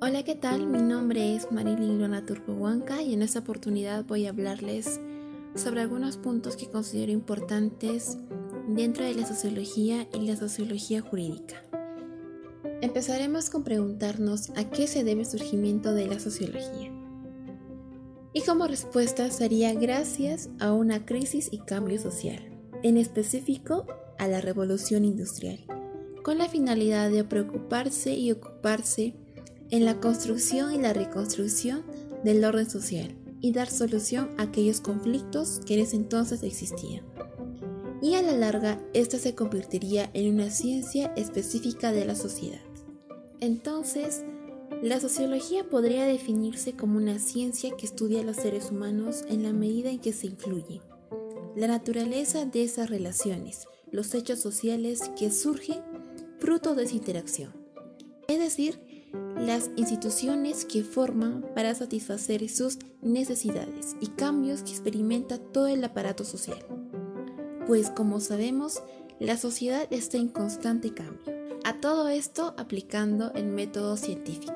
Hola, ¿qué tal? Mi nombre es Marilyn Luna Turcohuanca y en esta oportunidad voy a hablarles sobre algunos puntos que considero importantes dentro de la sociología y la sociología jurídica. Empezaremos con preguntarnos a qué se debe el surgimiento de la sociología. Y como respuesta sería gracias a una crisis y cambio social, en específico a la revolución industrial, con la finalidad de preocuparse y ocuparse en la construcción y la reconstrucción del orden social y dar solución a aquellos conflictos que en ese entonces existían. Y a la larga, esta se convertiría en una ciencia específica de la sociedad. Entonces, la sociología podría definirse como una ciencia que estudia a los seres humanos en la medida en que se influyen, la naturaleza de esas relaciones, los hechos sociales que surgen fruto de esa interacción. Es decir, las instituciones que forman para satisfacer sus necesidades y cambios que experimenta todo el aparato social. Pues como sabemos, la sociedad está en constante cambio. A todo esto aplicando el método científico.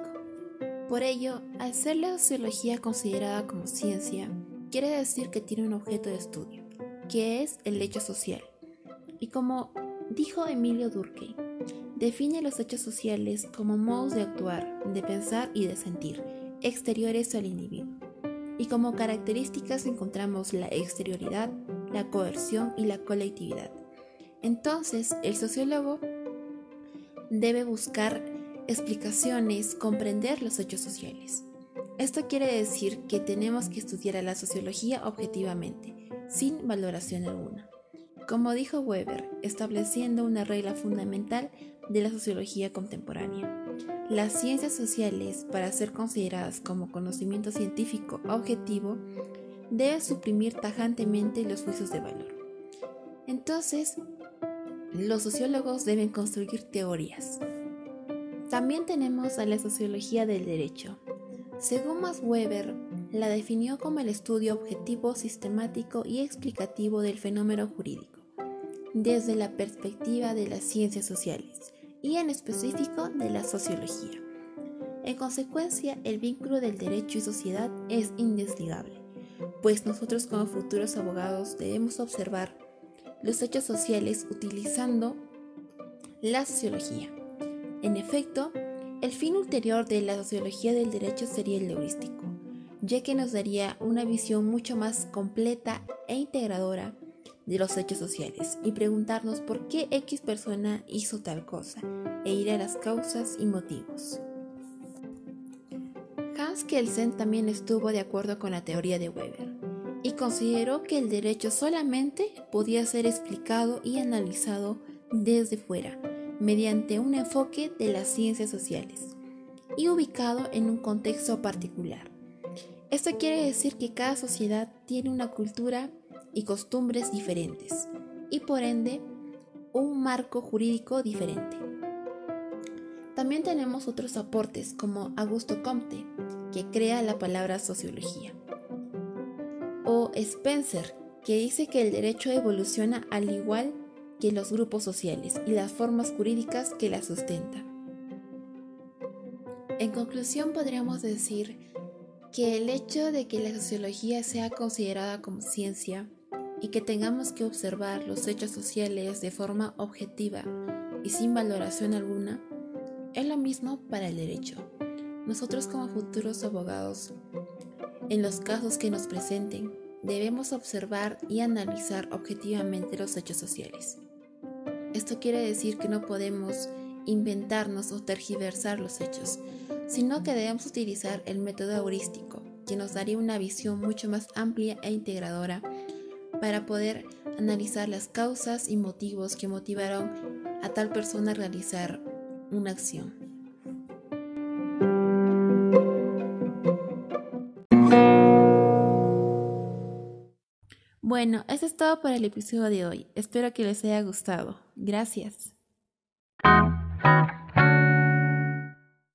Por ello, al ser la sociología considerada como ciencia, quiere decir que tiene un objeto de estudio, que es el hecho social. Y como dijo Emilio Durkheim, define los hechos sociales como modos de actuar, de pensar y de sentir, exteriores al individuo. Y como características encontramos la exterioridad, la coerción y la colectividad. Entonces, el sociólogo debe buscar explicaciones, comprender los hechos sociales. Esto quiere decir que tenemos que estudiar a la sociología objetivamente, sin valoración alguna. Como dijo Weber, estableciendo una regla fundamental de la sociología contemporánea. Las ciencias sociales, para ser consideradas como conocimiento científico objetivo, deben suprimir tajantemente los juicios de valor. Entonces, los sociólogos deben construir teorías. También tenemos a la sociología del derecho. Según Max Weber, la definió como el estudio objetivo, sistemático y explicativo del fenómeno jurídico, desde la perspectiva de las ciencias sociales y en específico de la sociología. En consecuencia, el vínculo del derecho y sociedad es indesligable, pues nosotros como futuros abogados debemos observar los hechos sociales utilizando la sociología. En efecto, el fin ulterior de la sociología del derecho sería el heurístico, ya que nos daría una visión mucho más completa e integradora de los hechos sociales y preguntarnos por qué X persona hizo tal cosa e ir a las causas y motivos. Hans Kelsen también estuvo de acuerdo con la teoría de Weber y consideró que el derecho solamente podía ser explicado y analizado desde fuera, mediante un enfoque de las ciencias sociales y ubicado en un contexto particular. Esto quiere decir que cada sociedad tiene una cultura y costumbres diferentes y por ende un marco jurídico diferente. También tenemos otros aportes como Augusto Comte, que crea la palabra sociología, o Spencer, que dice que el derecho evoluciona al igual que los grupos sociales y las formas jurídicas que la sustentan. En conclusión, podríamos decir que el hecho de que la sociología sea considerada como ciencia y que tengamos que observar los hechos sociales de forma objetiva y sin valoración alguna, es lo mismo para el derecho. Nosotros como futuros abogados, en los casos que nos presenten, debemos observar y analizar objetivamente los hechos sociales. Esto quiere decir que no podemos inventarnos o tergiversar los hechos, sino que debemos utilizar el método heurístico, que nos daría una visión mucho más amplia e integradora para poder analizar las causas y motivos que motivaron a tal persona a realizar una acción. Bueno, eso es todo para el episodio de hoy. Espero que les haya gustado. Gracias.